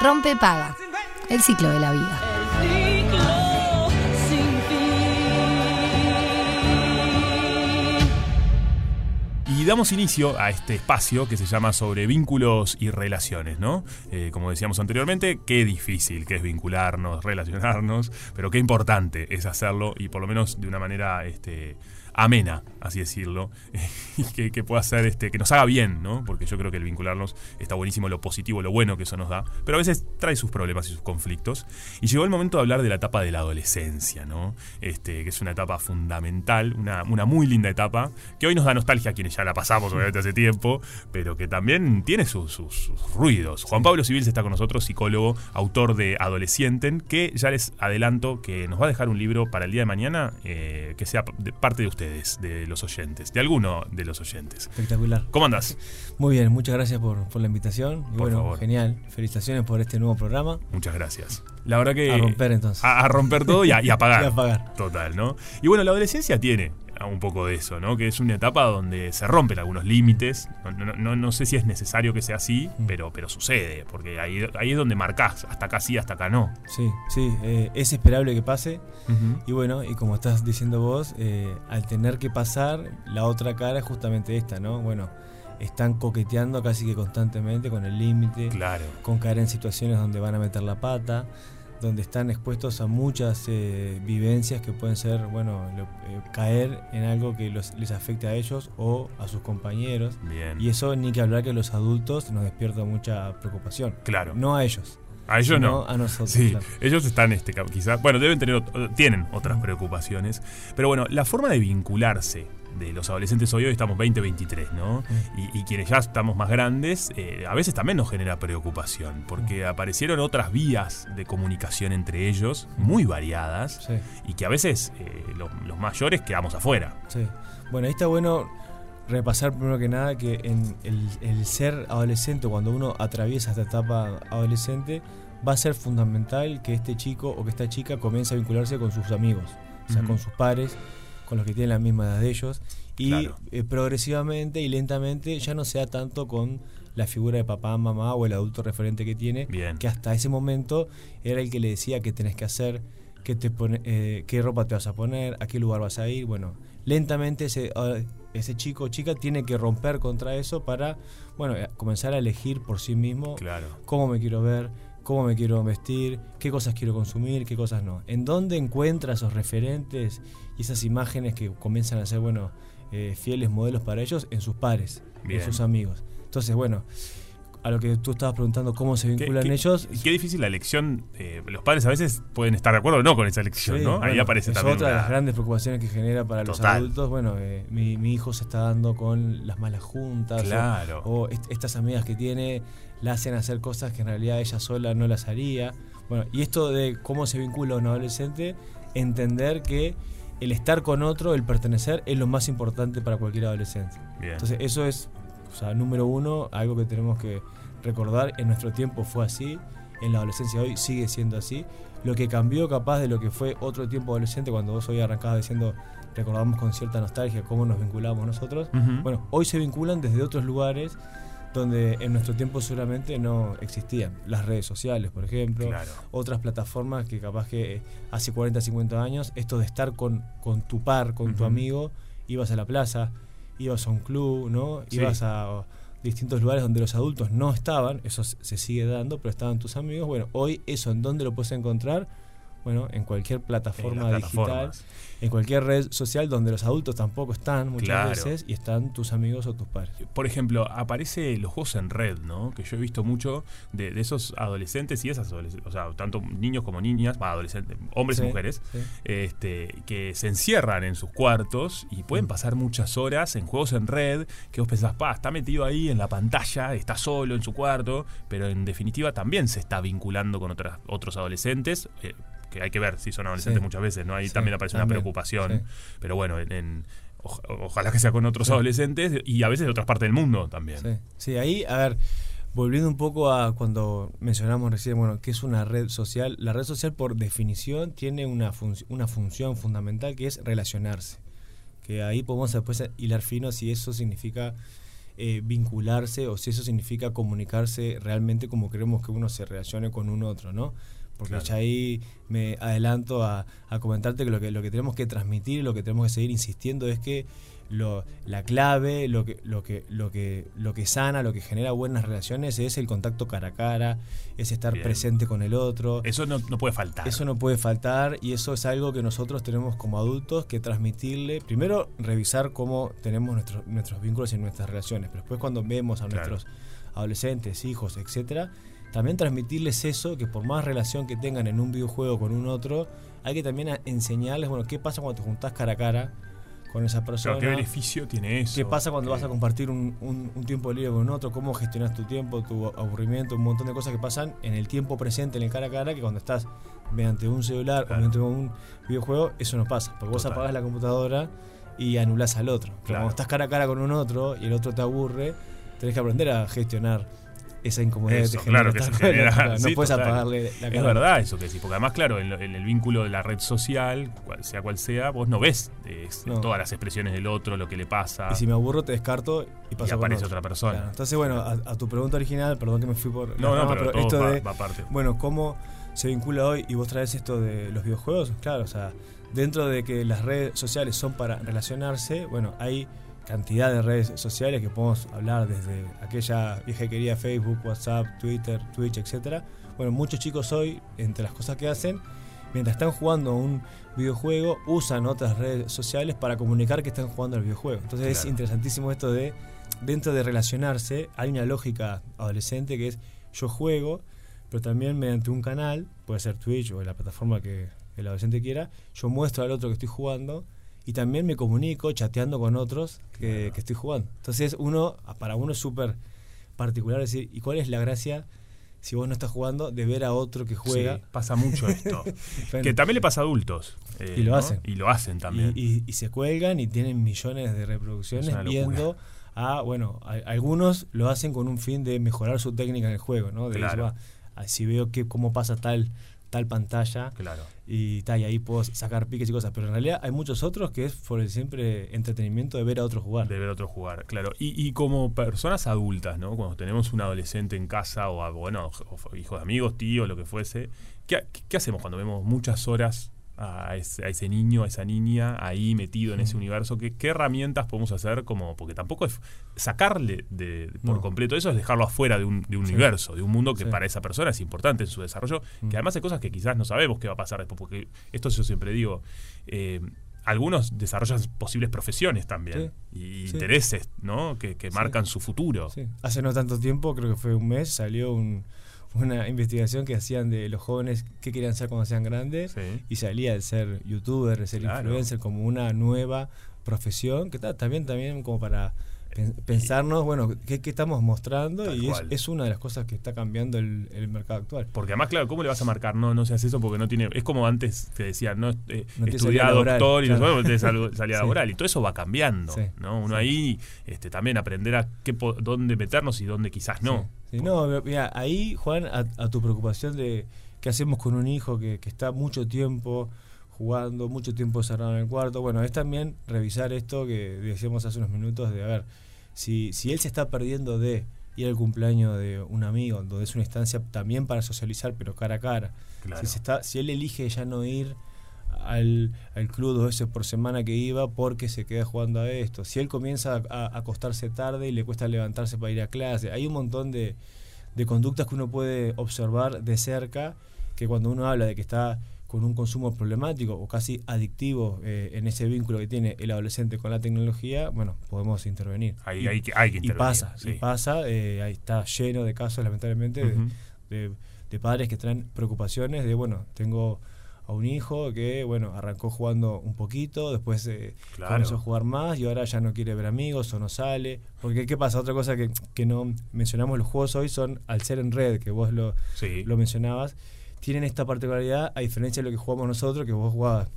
Rompe paga. El ciclo de la vida. Y damos inicio a este espacio que se llama sobre vínculos y relaciones, ¿no? Eh, como decíamos anteriormente, qué difícil que es vincularnos, relacionarnos, pero qué importante es hacerlo y por lo menos de una manera este, amena, así decirlo, y que, que, pueda ser, este, que nos haga bien, ¿no? Porque yo creo que el vincularnos está buenísimo, lo positivo, lo bueno que eso nos da, pero a veces trae sus problemas y sus conflictos. Y llegó el momento de hablar de la etapa de la adolescencia, ¿no? Este, que es una etapa fundamental, una, una muy linda etapa, que hoy nos da nostalgia a quienes ya la pasamos, obviamente, hace tiempo, pero que también tiene sus, sus, sus ruidos. Juan Pablo Civil está con nosotros, psicólogo, autor de Adolescienten, que ya les adelanto que nos va a dejar un libro para el día de mañana eh, que sea de parte de ustedes de los oyentes, de alguno de los oyentes. Espectacular. ¿Cómo andás? Muy bien, muchas gracias por, por la invitación. Y por bueno, favor. genial. Felicitaciones por este nuevo programa. Muchas gracias. La verdad que. A romper entonces. A, a romper todo y a, y a apagar. y a apagar. Total, ¿no? Y bueno, la adolescencia tiene un poco de eso, ¿no? Que es una etapa donde se rompen algunos límites. No, no, no, no sé si es necesario que sea así, Mm. pero, pero sucede, porque ahí, ahí es donde marcás, hasta acá sí, hasta acá no. Sí, sí, eh, es esperable que pase. Y bueno, y como estás diciendo vos, eh, al tener que pasar, la otra cara es justamente esta, ¿no? Bueno, están coqueteando casi que constantemente con el límite, Claro. con caer en situaciones donde van a meter la pata, donde están expuestos a muchas eh, vivencias que pueden ser, bueno, lo- eh, caer en algo que los- les afecte a ellos o a sus compañeros. Bien. Y eso ni que hablar que a los adultos nos despierta mucha preocupación. Claro. No a ellos. A ellos no. A nosotros. Sí, claro. ellos están, este, quizás, bueno, deben tener, tienen otras preocupaciones. Pero bueno, la forma de vincularse de los adolescentes hoy, hoy estamos 20-23, ¿no? Y, y quienes ya estamos más grandes, eh, a veces también nos genera preocupación, porque aparecieron otras vías de comunicación entre ellos, muy variadas, Sí, y que a veces eh, los, los mayores quedamos afuera. sí. Bueno, ahí está bueno repasar primero que nada que en el, el ser adolescente, cuando uno atraviesa esta etapa adolescente, va a ser fundamental que este chico o que esta chica comience a vincularse con sus amigos, o sea, con sus pares, con los que tienen la misma edad de ellos, y Claro. eh, progresivamente y lentamente ya no sea tanto con la figura de papá, mamá o el adulto referente que tiene, Bien. que hasta ese momento era el que le decía qué tenés que hacer, qué, te pone, eh, qué ropa te vas a poner, a qué lugar vas a ir. Bueno, lentamente ese, ah, ese chico o chica tiene que romper contra eso para bueno, eh, comenzar a elegir por sí mismo Claro. cómo me quiero ver, cómo me quiero vestir, qué cosas quiero consumir, qué cosas no. En dónde encuentra esos referentes y esas imágenes que comienzan a ser, bueno, eh, fieles modelos para ellos en sus pares, Bien. en sus amigos. Entonces, bueno, a lo que tú estabas preguntando, cómo se Qué- vinculan qué- ellos. Qué difícil la elección. eh, los padres a veces pueden estar de acuerdo o no con esa elección, Sí, ¿no? Ahí aparece es también. otra de las grandes preocupaciones que genera para los adultos. Bueno, eh, mi, mi hijo se está dando con las malas juntas. Claro. O, est- estas amigas que tiene la hacen hacer cosas que en realidad ella sola no las haría. Bueno, y esto de cómo se vincula un adolescente, entender que el estar con otro, el pertenecer, es lo más importante para cualquier adolescente. Bien. Entonces, eso es, o sea, número uno, algo que tenemos que recordar. En nuestro tiempo fue así, en la adolescencia hoy sigue siendo así. Lo que cambió capaz de lo que fue otro tiempo adolescente, cuando vos hoy arrancabas diciendo, recordamos con cierta nostalgia cómo nos vinculamos nosotros. Bueno, hoy se vinculan desde otros lugares donde en nuestro tiempo seguramente no existían. Las redes sociales, por ejemplo, Claro. otras plataformas que capaz que eh, hace 40, 50 años, esto de estar con, con tu par, con tu amigo, ibas a la plaza, ibas a un club, ¿no? Sí. Ibas a distintos lugares donde los adultos no estaban, eso se sigue dando, pero estaban tus amigos. Bueno, hoy eso, ¿en dónde lo puedes encontrar? Bueno, en cualquier plataforma En digital, en cualquier red social donde los adultos tampoco están muchas Claro. veces y están tus amigos o tus padres. Por ejemplo, aparece los juegos en red, ¿no? Que yo he visto mucho de, de esos adolescentes y esas adolescentes, o sea, tanto niños como niñas, va, adolescentes, hombres Sí, y mujeres, sí. este, que se encierran en sus cuartos y pueden pasar muchas horas en juegos en red, que vos pensás, pa, está metido ahí en la pantalla, está solo en su cuarto, pero en definitiva también se está vinculando con otras, otros adolescentes. eh, que hay que ver si son adolescentes Sí. muchas veces, ¿no? Ahí Sí, también aparece una preocupación. sí. Pero bueno, en, en- oj- ojalá que sea con otros adolescentes y a veces de otras partes del mundo también. Sí, ahí, a ver, volviendo un poco a cuando mencionamos recién, bueno, que es una red social, la red social por definición tiene una, func- una función fundamental que es relacionarse. Que ahí podemos después hilar fino si eso significa eh, vincularse o si eso significa comunicarse realmente como queremos que uno se relacione con un otro, ¿no? Porque ya ahí me adelanto a, a, comentarte que lo, que lo que tenemos que transmitir, lo que tenemos que seguir insistiendo es que lo, la clave, lo que, lo, que, lo, que, lo que sana, lo que genera buenas relaciones es el contacto cara a cara, es estar presente con el otro. Eso no, puede faltar. Eso no puede faltar y eso es algo que nosotros tenemos como adultos que transmitirle. Primero, revisar cómo tenemos nuestros, nuestros vínculos y nuestras relaciones, pero después cuando vemos a nuestros adolescentes, hijos, etcétera, también transmitirles eso, que por más relación que tengan en un videojuego con un otro, hay que también enseñarles, bueno, qué pasa cuando te juntás cara a cara con esa persona. ¿Qué beneficio tiene eso? ¿Qué pasa cuando vas a compartir un, un, tiempo libre con otro? ¿Cómo gestionas tu tiempo, tu aburrimiento? Un montón de cosas que pasan en el tiempo presente, en el cara a cara, que cuando estás mediante un celular o mediante un videojuego, eso no pasa. Porque vos apagás la computadora y anulás al otro. Pero cuando estás cara a cara con un otro y el otro te aburre, tenés que aprender a gestionar esa incomodidad que te genera. Claro que se genera. no puedes apagarle la cara. Es verdad eso que sí, porque además, claro, en, el vínculo de la red social, cual sea cual sea, vos no ves todas las expresiones del otro, lo que le pasa. Y si me aburro, te descarto y aparece otra persona. Entonces, bueno, a, tu pregunta original, perdón que me fui por. No, no, pero, esto de. Va aparte. Bueno, ¿cómo se vincula hoy y vos traes esto de los videojuegos? Claro, o sea, dentro de que las redes sociales son para relacionarse, bueno, hay cantidad de redes sociales que podemos hablar desde aquella vieja querida Facebook, WhatsApp, Twitter, Twitch, etcétera. Bueno, muchos chicos hoy, entre las cosas que hacen, mientras están jugando un videojuego, usan otras redes sociales para comunicar que están jugando el videojuego. Entonces es interesantísimo esto de, dentro de relacionarse, hay una lógica adolescente que es yo juego, pero también mediante un canal, puede ser Twitch o la plataforma que el adolescente quiera, yo muestro al otro que estoy jugando y también me comunico chateando con otros que, estoy jugando. Entonces, uno, para uno es súper particular decir, ¿y cuál es la gracia? Si vos no estás jugando, de ver a otro que juega. pasa mucho esto. que también le pasa a adultos. y lo hacen. Y lo hacen también. Y, se cuelgan y tienen millones de reproducciones viendo a, bueno, algunos lo hacen con un fin de mejorar su técnica en el juego, ¿no? De claro. Ah, si veo que cómo pasa tal tal pantalla. Claro. Y, tal, y ahí puedo sacar piques y cosas. Pero en realidad hay muchos otros que es por el siempre entretenimiento de ver a otros jugar. De ver a otros jugar, claro. Y, como personas adultas, ¿no? Cuando tenemos un adolescente en casa o, bueno, hijos de amigos, tíos, lo que fuese, ¿qué, ¿qué hacemos cuando vemos muchas horas a ese, niño, a esa niña ahí metido en ese universo? ¿Qué, ¿Qué, herramientas podemos hacer? como Porque tampoco es sacarle de, por completo eso, es dejarlo afuera de un, de un universo, de un mundo que para esa persona es importante en su desarrollo, que además hay cosas que quizás no sabemos qué va a pasar después, porque esto yo siempre digo. Eh, algunos desarrollan posibles profesiones también y intereses ¿no? que, que marcan su futuro. Hace no tanto tiempo, creo que fue un mes, salió un, una investigación que hacían de los jóvenes qué querían ser cuando sean grandes y salía el ser youtuber, el ser influencer como una nueva profesión que está también también como para pensarnos, bueno, ¿qué, estamos mostrando? y es, una de las cosas que está cambiando el, mercado actual. Porque además, claro, ¿cómo le vas a marcar? No, no seas eso porque no tiene. Es como antes te decían, no, eh, doctor y no te salía laboral. Y todo eso va cambiando. ¿no? Uno ahí este, también aprender a qué, dónde meternos y dónde quizás no. no, mira, ahí, Juan, a, tu preocupación de qué hacemos con un hijo que, que está mucho tiempo jugando, mucho tiempo cerrado en el cuarto. Bueno, es también revisar esto que decíamos hace unos minutos de, a ver, si, si él se está perdiendo de ir al cumpleaños de un amigo, donde es una instancia también para socializar, pero cara a cara. Si, se está, si él elige ya no ir al, al, club dos veces por semana que iba porque se queda jugando a esto. Si él comienza a, acostarse tarde y le cuesta levantarse para ir a clase. Hay un montón de, de conductas que uno puede observar de cerca que cuando uno habla de que está con un consumo problemático o casi adictivo eh, en ese vínculo que tiene el adolescente con la tecnología, bueno, podemos intervenir. Ahí y, hay, que, hay que intervenir. Y pasa, y pasa, eh, ahí está lleno de casos, lamentablemente, de, padres que traen preocupaciones de, bueno, tengo a un hijo que, bueno, arrancó jugando un poquito, después eh, comenzó a jugar más y ahora ya no quiere ver amigos o no sale. Porque, ¿qué pasa? Otra cosa que, que no mencionamos los juegos hoy son, al ser en red, que vos lo, lo mencionabas, tienen esta particularidad, a diferencia de lo que jugamos nosotros, que vos jugabas,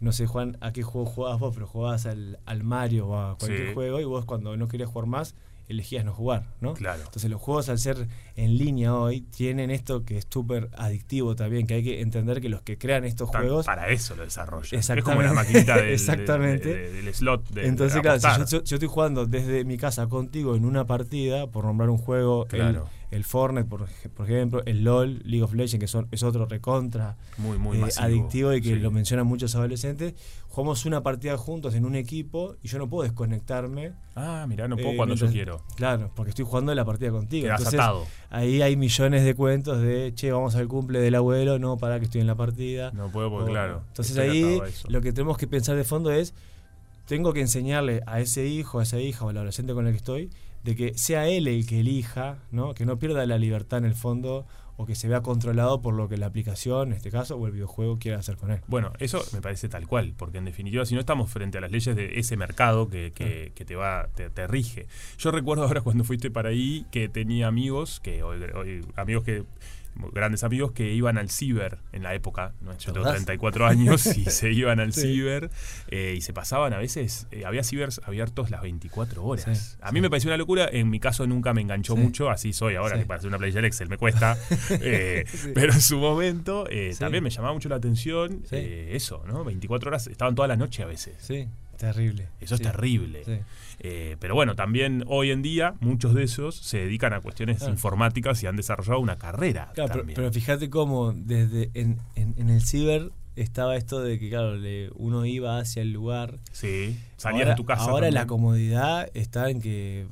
no sé, Juan, a qué juego jugabas vos, pero jugabas al, al Mario o a cualquier juego, y vos cuando no querías jugar más, elegías no jugar, ¿no? Claro. Entonces los juegos al ser en línea hoy tienen esto que es súper adictivo también, que hay que entender que los que crean estos juegos... Para eso lo desarrollan. Es Exactamente. como la maquinita del, Exactamente. de- de- del slot. De, Entonces, claro, si yo, estoy jugando desde mi casa contigo en una partida, por nombrar un juego, Claro. el, el Fortnite, por, por ejemplo, el LOL, League of Legends, que son, es otro recontra muy, muy eh, masivo. adictivo y que Sí. lo mencionan muchos adolescentes, jugamos una partida juntos en un equipo y yo no puedo desconectarme. Ah, mirá, no puedo eh, cuando yo quiero. Claro, porque estoy jugando la partida contigo. Quedás Entonces, atado. ahí hay millones de cuentos de, che, vamos al cumple del abuelo, no, para que estoy en la partida. No puedo porque, O- claro. Entonces ahí lo que tenemos que pensar de fondo es, tengo que enseñarle a ese hijo, a esa hija o al adolescente con el que estoy, de que sea él el que elija, ¿no? que no pierda la libertad en el fondo o que se vea controlado por lo que la aplicación, en este caso, o el videojuego quiera hacer con él. Bueno, eso me parece tal cual, porque en definitiva, si no estamos frente a las leyes de ese mercado que, que, que te va, te, te rige. Yo recuerdo ahora cuando fuiste para ahí que tenía amigos, que hoy, hoy- amigos que grandes amigos que iban al ciber en la época, ¿no? yo tengo ¿Verdad? 34 años y se iban al Sí. ciber eh, y se pasaban a veces, eh, había cibers abiertos las 24 horas. Sí, a mí sí. me pareció una locura, en mi caso nunca me enganchó mucho, así soy ahora, que para hacer una playa del Excel me cuesta, eh, pero en su momento eh, también me llamaba mucho la atención eso, ¿no? 24 horas, estaban toda la noche a veces. Sí, terrible. Eso es terrible. Sí. Eh, pero bueno, también hoy en día muchos de esos se dedican a cuestiones informáticas y han desarrollado una carrera. Claro, pero, fíjate cómo desde en, en- en el ciber estaba esto de que, claro, le- uno iba hacia el lugar. sí, salías ahora, de tu casa. Ahora también. la comodidad está en que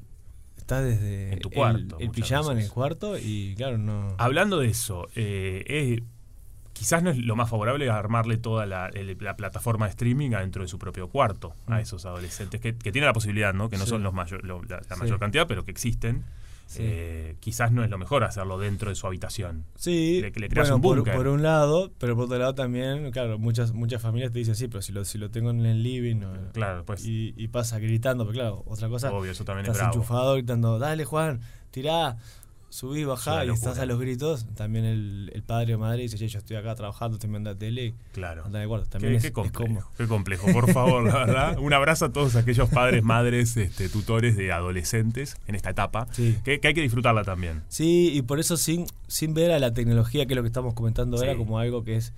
estás desde En tu el- cuarto, el, pijama en el cuarto y, claro, no. Hablando de eso, eh, es- quizás no es lo más favorable armarle toda la, el- la plataforma de streaming adentro de su propio cuarto a Mm. esos adolescentes que, que tienen la posibilidad, ¿no? Que no Sí. son los mayor, lo- la, la Sí. mayor cantidad, pero que existen. Sí. Eh, quizás no es lo mejor hacerlo dentro de su habitación. Sí, le- le creas bueno, un por, por un lado, pero por otro lado también, claro, muchas muchas familias te dicen, sí, pero si lo, si lo tengo en el living no- Claro, pues y, y pasa gritando, pero claro, otra cosa, obvio, eso también es estás bravo. enchufado gritando, dale Juan, tirá, subí, una bajá, y estás a los gritos, también el, el padre o madre dice, che, yo estoy acá trabajando, estoy viendo la tele, Claro. También Qué, es, qué es complejo, cómodo. qué complejo, por favor, la verdad. Un abrazo a todos aquellos padres, madres, este, tutores de adolescentes en esta etapa, Sí. que, que hay que disfrutarla también. Sí, y por eso sin, sin ver a la tecnología, que es lo que estamos comentando ahora, Sí. como algo que es,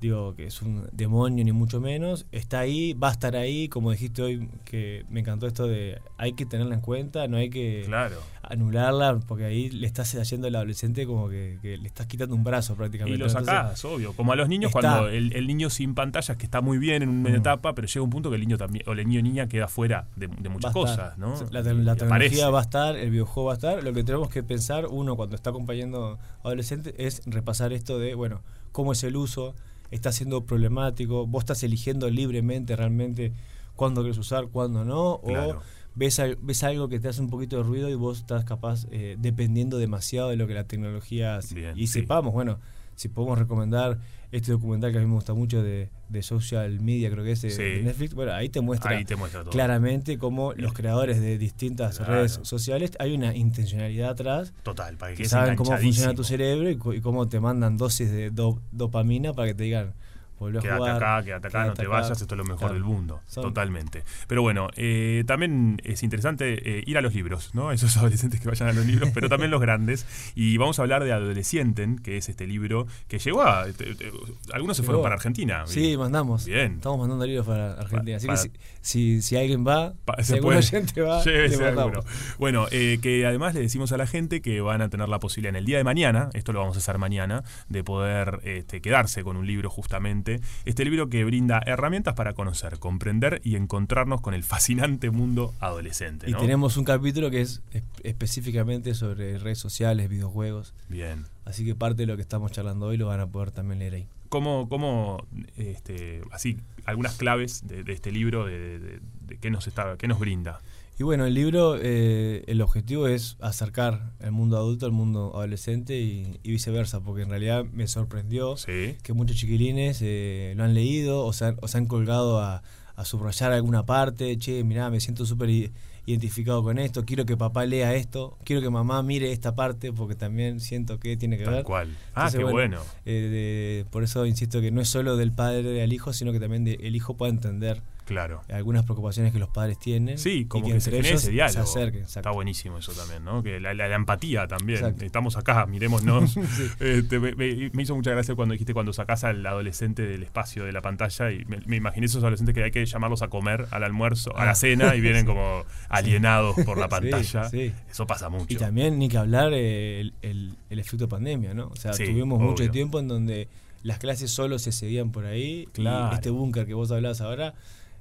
digo, que es un demonio ni mucho menos, está ahí, va a estar ahí, como dijiste hoy, que me encantó esto de hay que tenerla en cuenta, no hay que Claro. anularla, porque ahí le estás haciendo al adolescente como que, que le estás quitando un brazo prácticamente. Y lo sacás, obvio. Como a los niños, está. cuando el, el niño sin pantallas, que está muy bien en una Mm. etapa, pero llega un punto que el niño también, o el niño niña queda fuera de, muchas cosas, ¿no? La, la tecnología va a estar, el videojuego va a estar. Lo que tenemos que pensar, uno, cuando está acompañando a adolescentes, es repasar esto de, bueno, cómo es el uso, está siendo problemático, vos estás eligiendo libremente realmente cuándo quieres usar, cuándo no, Claro. o ves, ves algo que te hace un poquito de ruido y vos estás capaz eh, dependiendo demasiado de lo que la tecnología hace. Bien, y sí. sepamos, bueno, si podemos recomendar este documental que a mí me gusta mucho de, de social media, creo que es de, Sí. de Netflix, bueno, ahí te muestra Ahí te muestra todo. claramente cómo los creadores de distintas Claro. redes sociales hay una intencionalidad atrás Total, para que que saben cómo funciona tu cerebro y, y cómo te mandan dosis de do- dopamina para que te digan volvé a Quédate jugar acá, quédate acá, no te acá". vayas, esto es lo mejor Claro. del mundo. Son- Totalmente. Pero bueno, eh, también es interesante eh, ir a los libros, ¿no? Esos adolescentes que vayan a los libros, pero también los grandes. Y vamos a hablar de Adolescienten, que es este libro que llegó a. te- te- algunos se fueron para Argentina. Sí, mandamos. Bien. Estamos mandando libros para Argentina. Así para- que si, si, si alguien va, Pa- si va, le. Bueno, eh, que además le decimos a la gente que van a tener la posibilidad en el día de mañana, esto lo vamos a hacer mañana, de poder este, quedarse con un libro justamente. Este libro que brinda herramientas para conocer, comprender y encontrarnos con el fascinante mundo adolescente. Y tenemos un capítulo que es es- específicamente sobre redes sociales, videojuegos. Bien. Así que parte de lo que estamos charlando hoy lo van a poder también leer ahí. ¿Cómo, cómo este, así, algunas claves de, de este libro, de, de- de qué, nos está, qué nos brinda? Y bueno, el libro, eh, el objetivo es acercar el mundo adulto al mundo adolescente y, y viceversa, porque en realidad me sorprendió Sí. que muchos chiquilines eh, lo han leído o se han, o se han colgado a, a subrayar alguna parte, che, mirá, me siento súper identificado con esto, quiero que papá lea esto, quiero que mamá mire esta parte, porque también siento que tiene que Tal ver. cual. Ah, Entonces, qué bueno, bueno. Eh, de- por eso insisto que no es solo del padre al hijo, sino que también de- el hijo pueda entender Claro. algunas preocupaciones que los padres tienen. Sí, y como que, que, se entre ellos ese diálogo. se acerquen. Está buenísimo eso también, ¿no? Que la, la- la empatía también. Exacto. Estamos acá, mirémonos. Sí. Este, me, hizo mucha gracia cuando dijiste cuando sacás al adolescente del espacio de la pantalla y me, me imaginé esos adolescentes que hay que llamarlos a comer, al almuerzo, a la Ah. cena y vienen como alienados por la pantalla. sí. Eso pasa mucho. Y también ni que hablar eh, el, el- el efecto pandemia, ¿no? O sea, tuvimos mucho tiempo en donde las clases solo se seguían por ahí Claro. y este búnker que vos hablabas ahora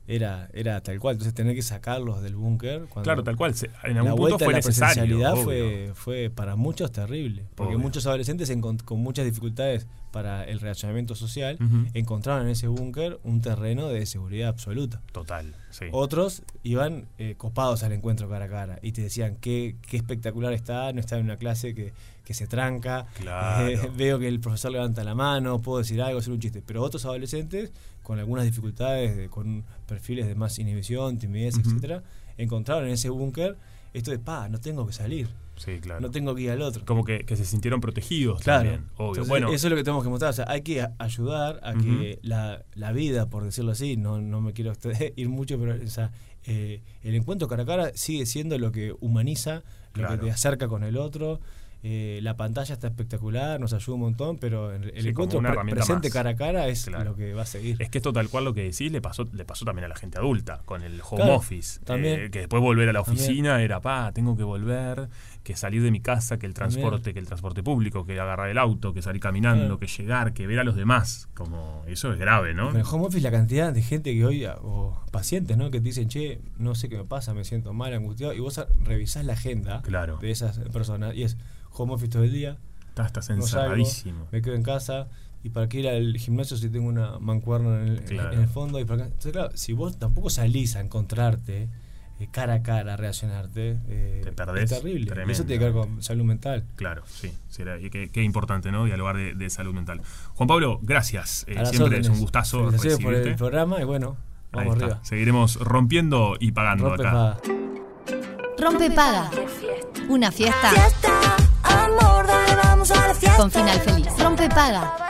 era, era tal cual. Entonces tener que sacarlos del búnker. Claro, tal cual. En algún punto vuelta fue la presencialidad fue, fue para muchos terrible. Porque Obvio. muchos adolescentes con muchas dificultades para el relacionamiento social Ujú. encontraron en ese búnker un terreno de seguridad absoluta. Total, sí. Otros iban eh, copados al encuentro cara a cara y te decían qué, qué espectacular está, no está en una clase que, que se tranca, Claro. eh, veo que el profesor levanta la mano, puedo decir algo, hacer un chiste. Pero otros adolescentes con algunas dificultades, de- con perfiles de más inhibición, timidez, Ujú. etcétera, encontraron en ese búnker esto de, pa, no tengo que salir, Sí, claro. no tengo que ir al otro. Como que, que se sintieron protegidos Claro. también. Obvio. Entonces, bueno, eso es lo que tenemos que mostrar. O sea, hay que a- ayudar a que la, la vida, por decirlo así, no, no me quiero ir mucho, pero o sea, eh, el encuentro cara a cara sigue siendo lo que humaniza, lo Claro. que te acerca con el otro. Eh, la pantalla está espectacular, nos ayuda un montón, pero el, Sí, encuentro pre- presente más. cara a cara es Claro. lo que va a seguir. Es que esto tal cual lo que decís le pasó, le pasó también a la gente adulta, con el home Claro, office. también. Eh, que después volver a la También. oficina era, pa, tengo que volver, que salir de mi casa, que el También. transporte, que el transporte público, que agarrar el auto, que salir caminando, que llegar, que ver a los demás. Como, eso es grave, ¿no? Con el home office la cantidad de gente que hoy, o pacientes, ¿no? Que te dicen, che, no sé qué me pasa, me siento mal, angustiado, y vos revisás la agenda Claro. de esas personas, y es home office todo el día, Estás, estás no salgo, encerradísimo. me quedo en casa, y para qué ir al gimnasio si tengo una mancuerna en el, Claro. en el fondo, y para acá. Entonces, claro, si vos tampoco salís a encontrarte, eh, cara a cara, a reaccionarte, eh, Te perdés es terrible. Tremendo. Eso tiene que ver con salud mental. Claro, sí. será- y qué, qué importante, ¿no? Dialogar de, de salud mental. Juan Pablo, gracias. Eh, siempre es un gustazo Felicitaciones por recibirte. el programa, y bueno, Ahí vamos está. arriba. Seguiremos rompiendo y pagando Rompe acá. paga. Rompe Paga. Una fiesta fiesta. Con final feliz. Rompe Paga.